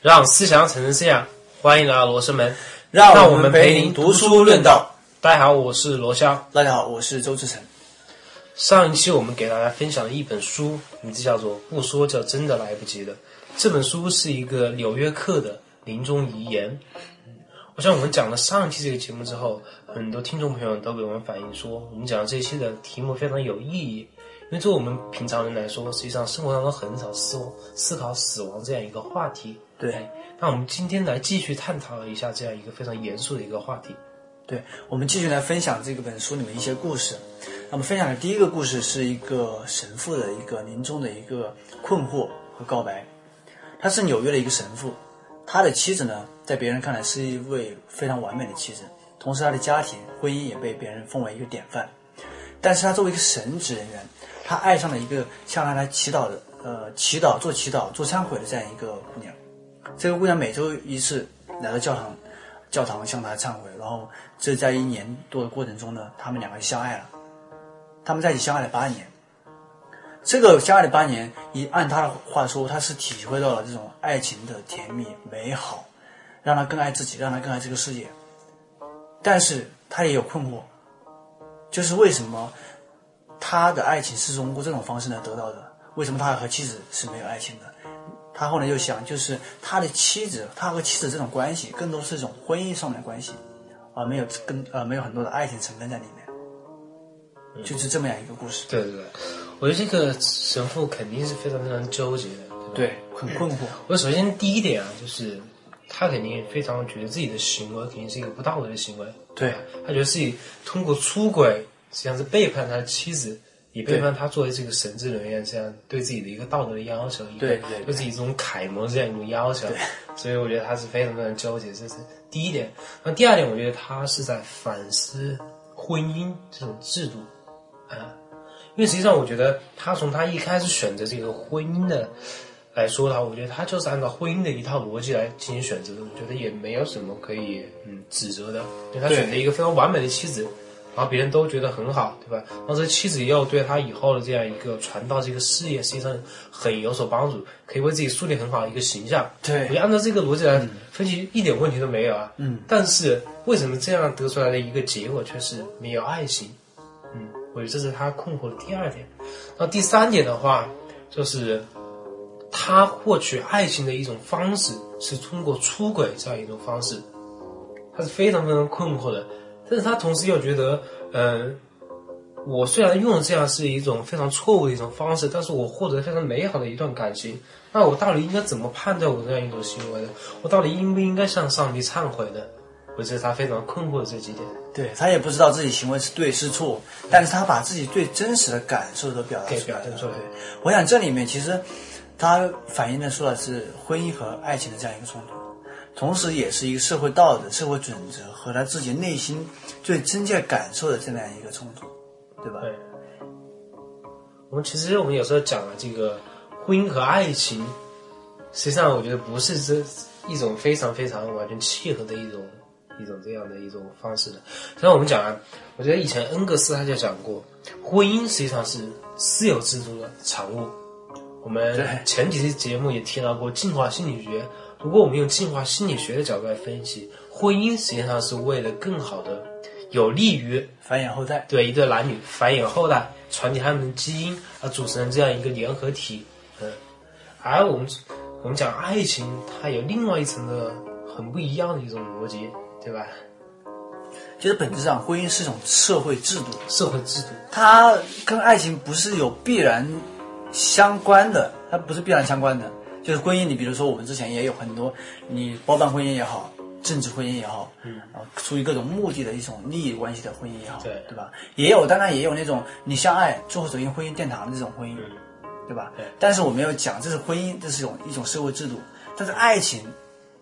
让思想产生思想，欢迎来到罗生门，让我们陪您读书论道。大家好，我是罗霄。大家好，我是周志成。上一期我们给大家分享了一本书，名字叫做《不说就真的来不及了》。这本书是一个《纽约客》的临终遗言。我想我们讲了上一期这个节目之后，很多听众朋友都给我们反映说，我们讲这一期的题目非常有意义，因为作为我们平常人来说，实际上生活当中很少思思考死亡这样一个话题。对，那我们今天来继续探讨一下这样一个非常严肃的一个话题。对，我们继续来分享这个本书里面一些故事。那么分享的第一个故事是一个神父的一个临终的一个困惑和告白。他是纽约的一个神父，他的妻子呢，在别人看来是一位非常完美的妻子，同时他的家庭婚姻也被别人奉为一个典范。但是他作为一个神职人员，他爱上了一个向他来祈祷的，呃，祈祷做祈祷做忏悔的这样一个姑娘。这个姑娘每周一次来到教堂，教堂向他忏悔，然后这在一年多的过程中呢，他们两个相爱了。他们在一起相爱了八年。这个相爱的八年，以按他的话说，他是体会到了这种爱情的甜蜜美好，让他更爱自己，让他更爱这个世界。但是他也有困惑，就是为什么他的爱情是通过这种方式来得到的？为什么他和妻子是没有爱情的？他后来又想，就是他的妻子，他和妻子这种关系，更多是一种婚姻上面的关系，而没有跟呃没有很多的爱情成分在里面，就是这么样一个故事。对对对，我觉得这个神父肯定是非常非常纠结的，对，很困惑。我首先第一点啊，就是他肯定非常觉得自己的行为肯定是一个不道德的行为，对他觉得自己通过出轨实际上是背叛他的妻子。也背叛他作为这个神职人员这样对自己的一个道德的要求，对对对自己这种楷模这样一种要求，所以我觉得他是非常非常纠结，这是第一点。那第二点，我觉得他是在反思婚姻这种制度啊，因为实际上我觉得他从他一开始选择这个婚姻的来说的话，我觉得他就是按照婚姻的一套逻辑来进行选择的，我觉得也没有什么可以嗯指责的，因为他选择一个非常完美的妻子。然后别人都觉得很好，对吧？然后这妻子也有对他以后的这样一个传道这个事业，实际上很有所帮助，可以为自己树立很好的一个形象。对，我按照这个逻辑来分析，一点问题都没有啊。嗯。但是为什么这样得出来的一个结果却是没有爱情？嗯，我觉得这是他困惑的第二点。那第三点的话，就是他获取爱情的一种方式是通过出轨这样一种方式，他是非常非常困惑的。但是他同时又觉得，嗯，我虽然用这样是一种非常错误的一种方式，但是我获得非常美好的一段感情。那我到底应该怎么判断我这样一种行为呢？我到底应不应该向上帝忏悔呢？我觉得他非常困惑的这几点。对他也不知道自己行为是对是错，但是他把自己最真实的感受都表达出来了。对，我想这里面其实他反映的出来是婚姻和爱情的这样一个冲突。同时，也是一个社会道德、社会准则和他自己内心最真切感受的这样一个冲突，对吧？对。我们其实我们有时候讲了这个婚姻和爱情，实际上我觉得不是这一种非常非常完全契合的一种一种这样的一种方式的。实际上我们讲啊，我觉得以前恩格斯他就讲过，婚姻实际上是私有制度的产物。我们前几期节目也提到过进化心理学。如果我们用进化心理学的角度来分析，婚姻实际上是为了更好的有利于繁衍后代，对一对男女繁衍后代、传递他们的基因而组成这样一个联合体。嗯，而我们我们讲爱情，它有另外一层的很不一样的一种逻辑，对吧？其实本质上，婚姻是一种社会制度，社会制度，它跟爱情不是有必然相关的，它不是必然相关的。就是婚姻，你比如说我们之前也有很多，你包办婚姻也好，政治婚姻也好，嗯，啊，出于各种目的的一种利益关系的婚姻也好，对对吧？也有，当然也有那种你相爱最后走进婚姻殿堂的这种婚姻，对吧？对。但是我们要讲这是婚姻，这是一种一种社会制度。但是爱情，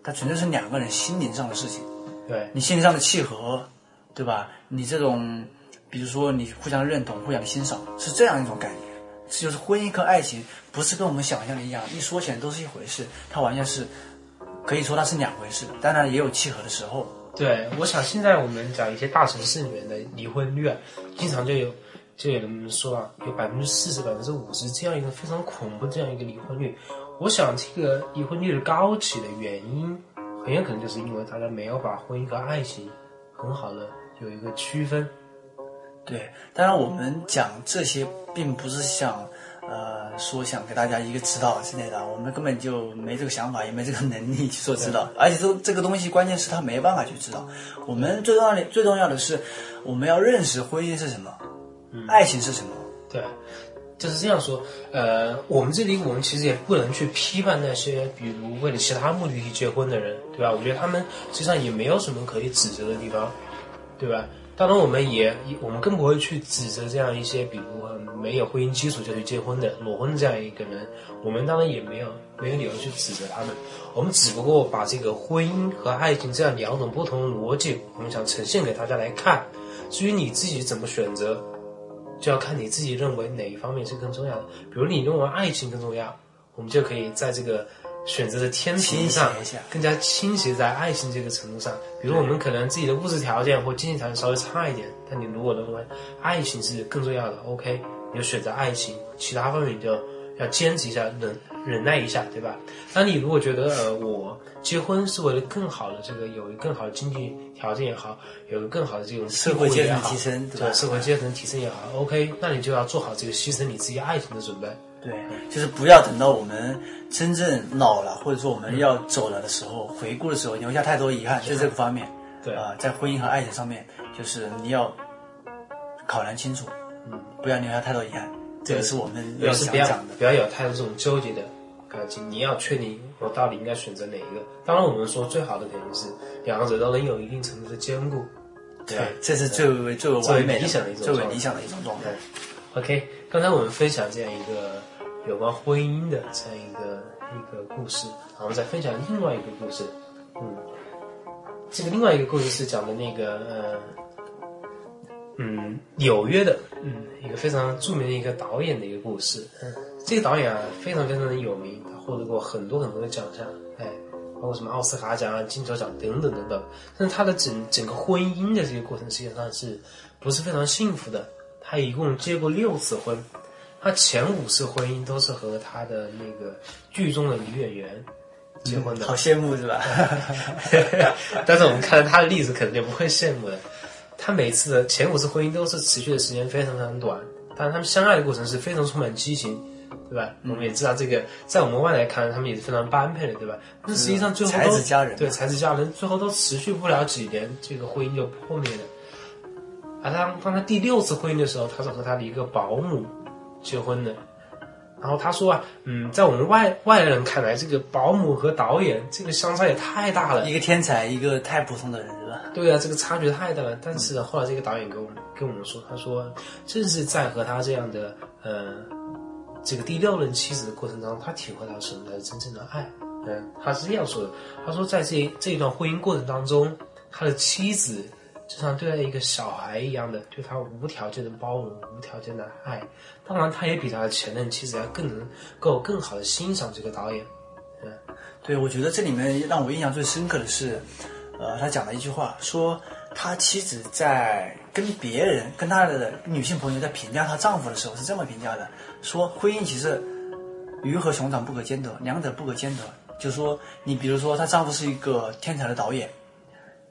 它纯粹是两个人心灵上的事情，对你心灵上的契合，对吧？你这种，比如说你互相认同、互相欣赏，是这样一种感觉。就是婚姻和爱情不是跟我们想象的一样，一说起来都是一回事，它完全是可以说它是两回事。当然也有契合的时候。对，我想现在我们讲一些大城市里面的离婚率啊，经常就有就有人说啊，有百分之四十、百分之五十这样一个非常恐怖这样一个离婚率。我想这个离婚率的高起的原因，很有可能就是因为大家没有把婚姻和爱情很好的有一个区分。对，当然我们讲这些，并不是想，呃，说想给大家一个指导之类的，我们根本就没这个想法，也没这个能力去做指导，而且这这个东西，关键是他没办法去指导。我们最重要的、最重要的是，我们要认识婚姻是什么，爱情是什么。对，就是这样说。呃，我们这里我们其实也不能去批判那些比如为了其他目的去结婚的人，对吧？我觉得他们实际上也没有什么可以指责的地方，对吧？当然，我们也我们更不会去指责这样一些比如没有婚姻基础就去结婚的裸婚这样一个人。我们当然也没有没有理由去指责他们。我们只不过把这个婚姻和爱情这样两种不同的逻辑，我们想呈现给大家来看。至于你自己怎么选择，就要看你自己认为哪一方面是更重要的。比如你认为爱情更重要，我们就可以在这个。选择的天平上更加倾斜在爱情这个程度上，比如我们可能自己的物质条件或经济条件稍微差一点，但你如果认为爱情是更重要的，OK，你就选择爱情，其他方面你就要坚持一下，忍忍耐一下，对吧？那你如果觉得呃，我结婚是为了更好的这个有一个更好的经济条件也好，有个更好的这种社会阶层提升，对社会阶层提升也好，OK，那你就要做好这个牺牲你自己爱情的准备。对，就是不要等到我们真正老了，或者说我们要走了的时候，回顾的时候留下太多遗憾，在这个方面，对。啊，在婚姻和爱情上面，就是你要考量清楚，嗯，不要留下太多遗憾，这个是我们要想讲的，不要有太多这种纠结的感情，你要确定我到底应该选择哪一个。当然，我们说最好的肯定是两者都能有一定程度的兼顾，对，这是最为最为完美、理想的一种最为理想的一种状态。OK，刚才我们分享这样一个。有关婚姻的这样一个一个故事，然后再分享另外一个故事。嗯，这个另外一个故事是讲的那个呃，嗯，纽约的嗯一个非常著名的一个导演的一个故事。嗯，这个导演啊非常非常的有名，他获得过很多很多的奖项，哎，包括什么奥斯卡奖啊、金球奖等等等等。但是他的整整个婚姻的这个过程实际上是不是非常幸福的？他一共结过六次婚。他前五次婚姻都是和他的那个剧中的女演员结婚的，好羡慕是吧？但是我们看到他的例子，可能就不会羡慕了。他每次的前五次婚姻都是持续的时间非常非常短，但是他们相爱的过程是非常充满激情，对吧？我们也知道这个，在我们外来看，他们也是非常般配的，对吧？但实际上最后才子佳人，对才子佳人，最后都持续不了几年，这个婚姻就破灭了。而他当他第六次婚姻的时候，他是和他的一个保姆。结婚的，然后他说啊，嗯，在我们外外人看来，这个保姆和导演这个相差也太大了，一个天才，一个太普通的人，是吧？对啊，这个差距太大了。但是后来这个导演跟我们跟我们说，他说正是在和他这样的呃这个第六任妻子的过程当中，他体会到什么才是真正的爱。嗯，他是这样说的，他说在这这一段婚姻过程当中，他的妻子。就像对待一个小孩一样的，对他无条件的包容、无条件的爱。当然，他也比他的前任妻子要更能够更好的欣赏这个导演。嗯，对，我觉得这里面让我印象最深刻的是，呃，他讲了一句话，说他妻子在跟别人、跟他的女性朋友在评价他丈夫的时候是这么评价的：说婚姻其实鱼和熊掌不可兼得，两者不可兼得。就是说你比如说，她丈夫是一个天才的导演，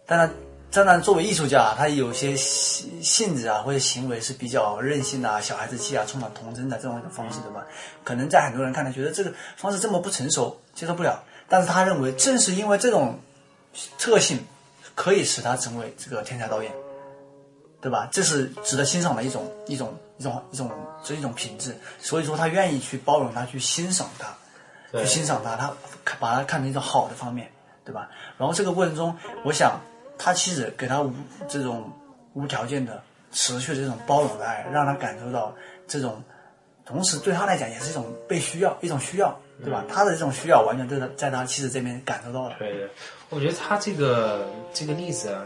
但他。当然，作为艺术家，他有些性性质啊，或者行为是比较任性的、小孩子气啊，充满童真的这种一种方式，对吧？可能在很多人看来，觉得这个方式这么不成熟，接受不了。但是他认为，正是因为这种特性，可以使他成为这个天才导演，对吧？这是值得欣赏的一种一种一种一种这一种品质。所以说，他愿意去包容他，去欣赏他，去欣赏他，他把他看成一种好的方面，对吧？然后这个过程中，我想。他妻子给他无这种无条件的、持续的这种包容的爱，让他感受到这种，同时对他来讲也是一种被需要、一种需要，对吧？他的这种需要完全在他在他妻子这边感受到了。对，我觉得他这个这个例子啊，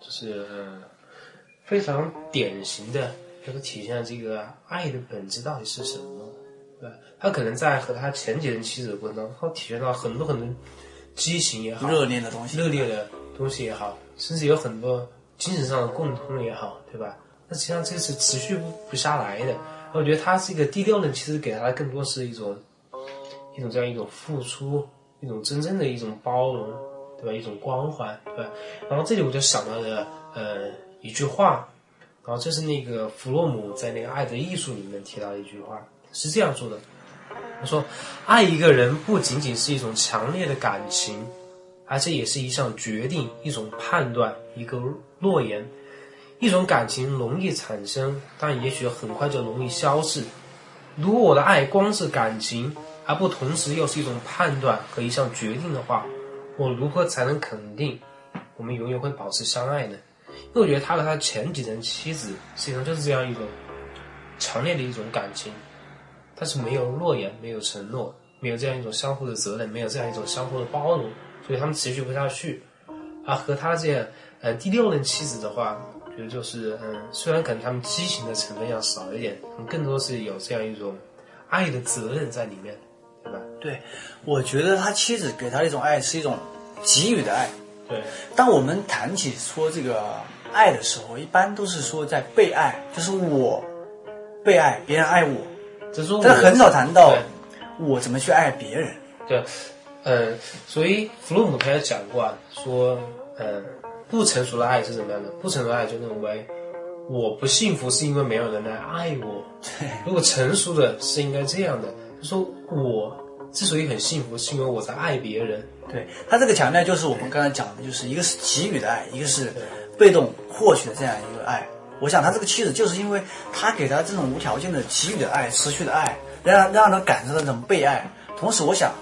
就是非常典型的，就是体现了这个爱的本质到底是什么。对，他可能在和他前几任妻子的过程当中，他体现到很多很多激情也好、热烈的东西、热烈的。东西也好，甚至有很多精神上的共通也好，对吧？那实际上这是持续不不下来的。我觉得他是一个低调呢，其实给他的更多是一种一种这样一种付出，一种真正的一种包容，对吧？一种关怀，对吧？然后这里我就想到了呃一句话，然后这是那个弗洛姆在那个《爱的艺术》里面提到的一句话，是这样说的：他说，爱一个人不仅仅是一种强烈的感情，而且也是一项决定，一种判断，一个诺言。一种感情容易产生，但也许很快就容易消逝。如果我的爱光是感情，而不同时又是一种判断和一项决定的话，我如何才能肯定我们永远会保持相爱呢？因为我觉得他和他前几任妻子实际上就是这样一种强烈的一种感情，但是没有诺言，没有承诺，没有这样一种相互的责任，没有这样一种相互的包容，所以他们持续不下去。而和他这样，呃，第六任妻子的话。觉得就是，嗯，虽然可能他们激情的成分要少一点，更多是有这样一种爱的责任在里面，对吧？对，我觉得他妻子给他一种爱是一种给予的爱。对，当我们谈起说这个爱的时候，一般都是说在被爱，就是我被爱，别人爱我，只是但很少谈到我怎么去爱别人。对，嗯，所以弗洛姆他也讲过啊，说，嗯。不成熟的爱是怎么样的？不成熟的爱就认为我不幸福是因为没有人来爱我。对，如果成熟的是应该这样的，他说我之所以很幸福，是因为我在爱别人。对他这个强调就是我们刚才讲的，就是一个是给予的爱，一个是被动获取的这样一个爱。我想他这个妻子就是因为他给他这种无条件的给予的爱、持续的爱，让让他感受到这种被爱。同时，我想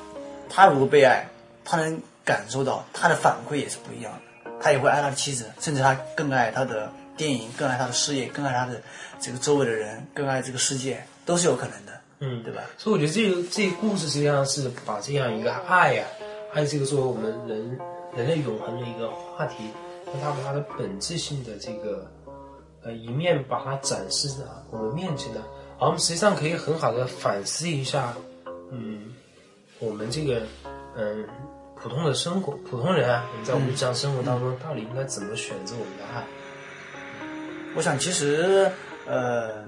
他如果被爱，他能感受到他的反馈也是不一样的。他也会爱他的妻子，甚至他更爱他的电影，更爱他的事业，更爱他的这个周围的人，更爱这个世界，都是有可能的，嗯，对吧？所以我觉得这个这个故事实际上是把这样一个爱呀，爱这个作为我们人人类永恒的一个话题，让他把它的本质性的这个呃一面把它展示在我们面前的，而我们实际上可以很好的反思一下，嗯，我们这个嗯。普通的生活，普通人啊，我们在日常生活当中到底应该怎么选择我们的爱？我想，其实，呃，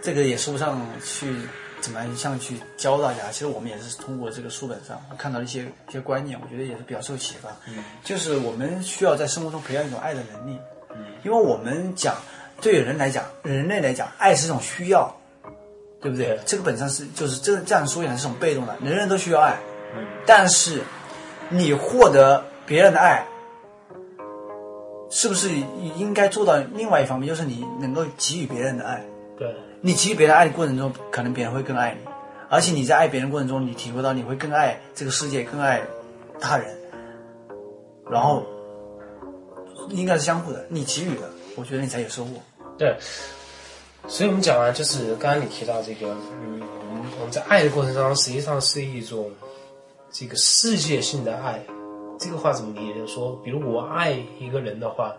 这个也说不上去怎么样去教大家。其实我们也是通过这个书本上看到一些一些观念，我觉得也是比较受启发。嗯，就是我们需要在生活中培养一种爱的能力。嗯，因为我们讲，对人来讲，人类来讲，爱是一种需要，对不对？这个本身是就是这这样说起来是种被动的，人人都需要爱。嗯，但是。你获得别人的爱，是不是应该做到另外一方面，就是你能够给予别人的爱？对，你给予别人爱的过程中，可能别人会更爱你，而且你在爱别人过程中，你体会到你会更爱这个世界，更爱他人，然后应该是相互的，你给予的，我觉得你才有收获。对，所以我们讲完，就是刚刚你提到这个，嗯，我们我们在爱的过程当中，实际上是一种。这个世界性的爱，这个话怎么理解？说，比如我爱一个人的话，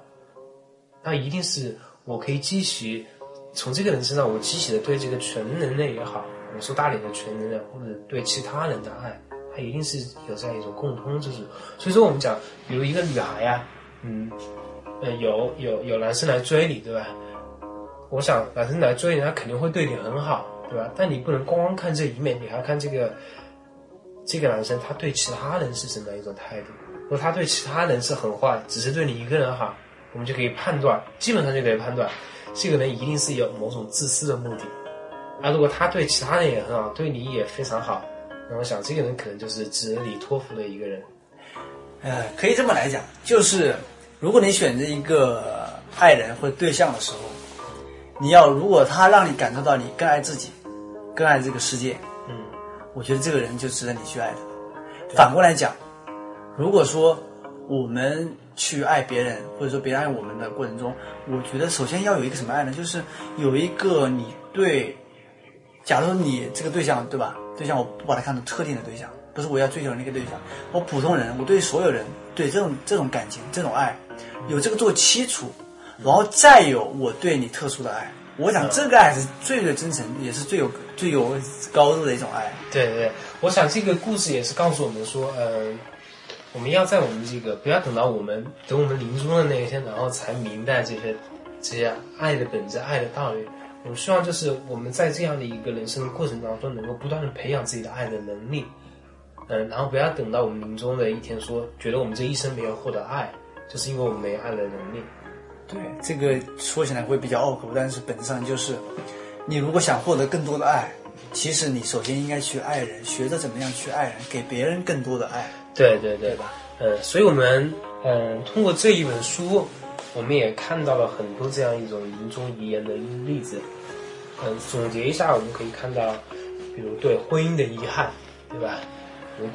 那一定是我可以激起从这个人身上我激起的对这个全人类也好，我说大点的全人类，或者对其他人的爱，它一定是有这样一种共通之处。所以说，我们讲，比如一个女孩呀，嗯，呃，有有有男生来追你，对吧？我想男生来追你，他肯定会对你很好，对吧？但你不能光看这一面，你还要看这个。这个男生他对其他人是什么一种态度？如果他对其他人是很坏，只是对你一个人好，我们就可以判断，基本上就可以判断，这个人一定是有某种自私的目的。而如果他对其他人也很好，对你也非常好，那我想这个人可能就是值得你托付的一个人。呃，可以这么来讲，就是如果你选择一个爱人或对象的时候，你要如果他让你感受到你更爱自己，更爱这个世界。嗯我觉得这个人就值得你去爱的。反过来讲，如果说我们去爱别人，或者说别人爱我们的过程中，我觉得首先要有一个什么爱呢？就是有一个你对，假如说你这个对象对吧？对象我不把它看成特定的对象，不是我要追求的那个对象，我普通人，我对所有人对这种这种感情、这种爱，有这个做基础，然后再有我对你特殊的爱。我想这个爱是最最真诚，也是最有最有高度的一种爱。对对对，我想这个故事也是告诉我们说，呃，我们要在我们这个不要等到我们等我们临终的那一天，然后才明白这些这些爱的本质、爱的道理。我们希望就是我们在这样的一个人生的过程当中，能够不断的培养自己的爱的能力，嗯，然后不要等到我们临终的一天说，觉得我们这一生没有获得爱，就是因为我们没爱的能力。对，这个说起来会比较拗口，但是本质上就是，你如果想获得更多的爱，其实你首先应该去爱人，学着怎么样去爱人，给别人更多的爱。对对对对吧？嗯，所以我们嗯通过这一本书，我们也看到了很多这样一种临终遗言的例子。嗯，总结一下，我们可以看到，比如对婚姻的遗憾，对吧？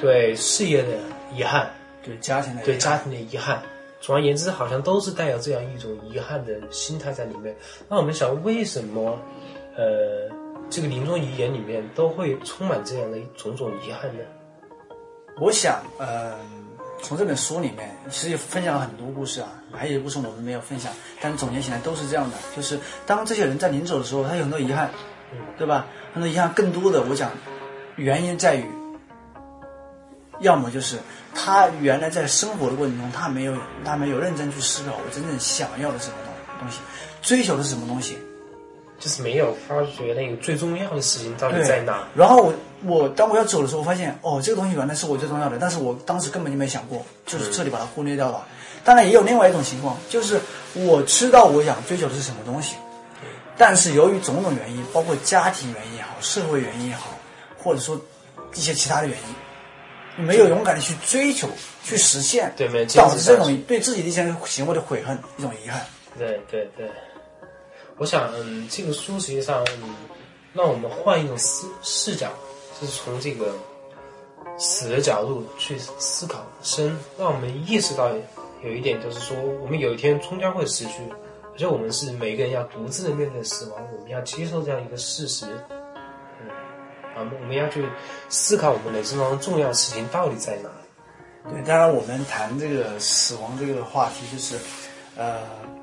对事业的遗憾，对家庭的对家庭的遗憾。总而言之，好像都是带有这样一种遗憾的心态在里面。那我们想，为什么呃这个临终遗言里面都会充满这样的种种遗憾呢？我想，呃、从这本书里面其实分享了很多故事啊，还有一部分我们没有分享，但总结起来都是这样的，就是当这些人在临走的时候，他有很多遗憾，对吧？很多遗憾，更多的我讲原因在于，要么就是他原来在生活的过程中，他没有他没有认真去思考我真正想要的是什么东东西，追求的是什么东西，就是没有发觉那个最重要的事情到底在哪。然后我我当我要走的时候，我发现哦，这个东西原来是我最重要的，但是我当时根本就没想过，就是彻底把它忽略掉了。当然也有另外一种情况，就是我知道我想追求的是什么东西，但是由于种种原因，包括家庭原因也好，社会原因也好，或者说一些其他的原因，你没有勇敢的去追求、去实现，对没有坚导致这种对自己的一些行为的悔恨，一种遗憾。对对对，我想，嗯，这个书实际上，嗯，让我们换一种思视角，就是从这个死的角度去思考生，让我们意识到有一点，就是说，我们有一天终将会死去，而且我们是每个人要独自的面对死亡，我们要接受这样一个事实。我们要去思考我们人生当中重要的事情到底在哪。对，当然我们谈这个死亡这个话题，就是，呃，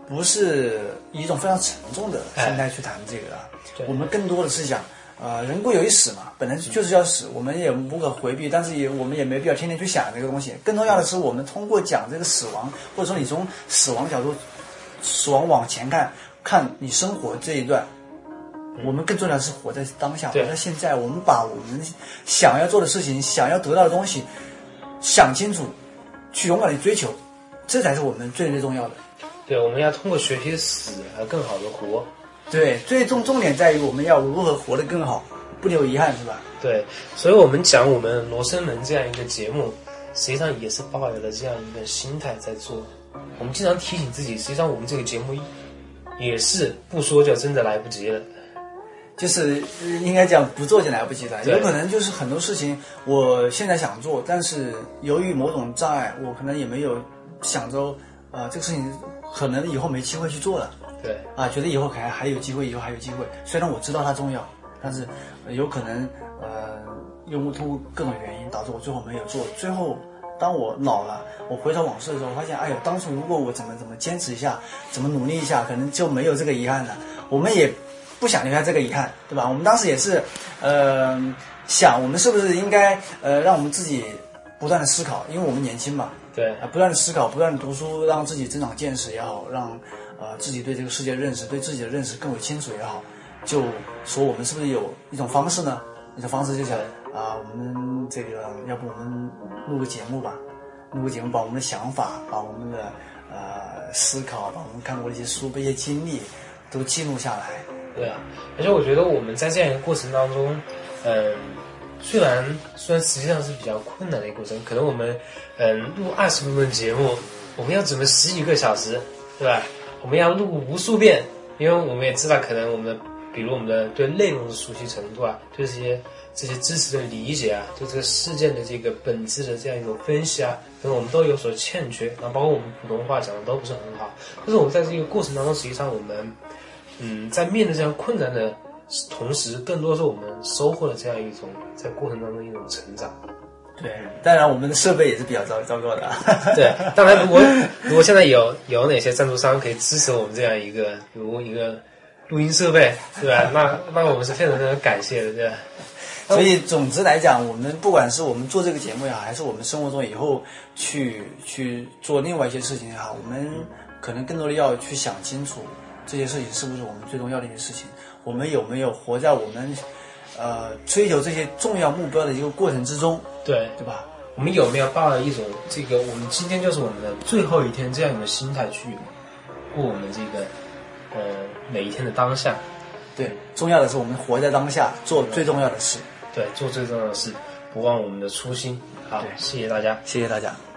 不是以一种非常沉重的心态去谈这个啊。对我们更多的是讲，呃，人固有一死嘛，本来就是要死，我们也无可回避，但是也我们也没必要天天去想这个东西。更重要的是，我们通过讲这个死亡，或者说你从死亡角度，死亡往前看，看你生活这一段。我们更重要的是活在当下，活对在现在。我们把我们想要做的事情、想要得到的东西想清楚，去勇敢的追求，这才是我们最最重要的。对，我们要通过学习死而更好的活。对，最重重点在于我们要如何活得更好，不留遗憾，是吧？对，所以我们讲我们罗生门这样一个节目，实际上也是抱有了这样一个心态在做。我们经常提醒自己，实际上我们这个节目也是不说就真的来不及了。就是呃应该讲不做就来不及了，有可能就是很多事情我现在想做，但是由于某种障碍，我可能也没有想着，呃，这个事情可能以后没机会去做了。对，啊，觉得以后还还有机会，以后还有机会。虽然我知道它重要，但是、呃有可能呃，因为通过各种原因导致我最后没有做。最后，当我老了，我回头往事的时候，我发现，哎呦，当初如果我怎么怎么坚持一下，怎么努力一下，可能就没有这个遗憾了。我们也不想留下这个遗憾，对吧？我们当时也是，呃，想我们是不是应该呃，让我们自己不断的思考，因为我们年轻嘛，对，啊，不断的思考，不断的读书，让自己增长见识也好，让呃自己对这个世界认识，对自己的认识更为清楚也好，就说我们是不是有一种方式呢？一种方式就想啊，我们这个要不我们录个节目吧，录个节目，把我们的想法，把我们的呃思考，把我们看过的一些书、一些经历都记录下来。对啊，而且我觉得我们在这样一个过程当中，嗯，虽然虽然实际上是比较困难的一个过程，可能我们嗯录二十分钟节目，我们要准备十几个小时，对吧？我们要录无数遍，因为我们也知道，可能我们比如我们的对内容的熟悉程度啊，对这些这些知识的理解啊，对这个事件的这个本质的这样一种分析啊，可能我们都有所欠缺，然后包括我们普通话讲的都不是很好，但是我们在这个过程当中，实际上我们。嗯，在面对这样困难的同时，更多是我们收获了这样一种在过程当中一种成长。对，当然我们的设备也是比较糟糟糕的。对，当然如果如果现在有有哪些赞助商可以支持我们这样一个，比如一个录音设备，对吧？那那我们是非常非常感谢的，对吧？所以总之来讲，我们不管是我们做这个节目也好，还是我们生活中以后去去做另外一些事情也好，我们可能更多的要去想清楚这些事情是不是我们最重要的一件事情，我们有没有活在我们呃追求这些重要目标的一个过程之中，对，对吧？我们有没有抱着一种这个我们今天就是我们的最后一天这样一个心态去过我们这个呃每一天的当下？对，重要的是我们活在当下，做最重要的事。对，做最重要的事，不忘我们的初心。好，对谢谢大家。谢谢大家。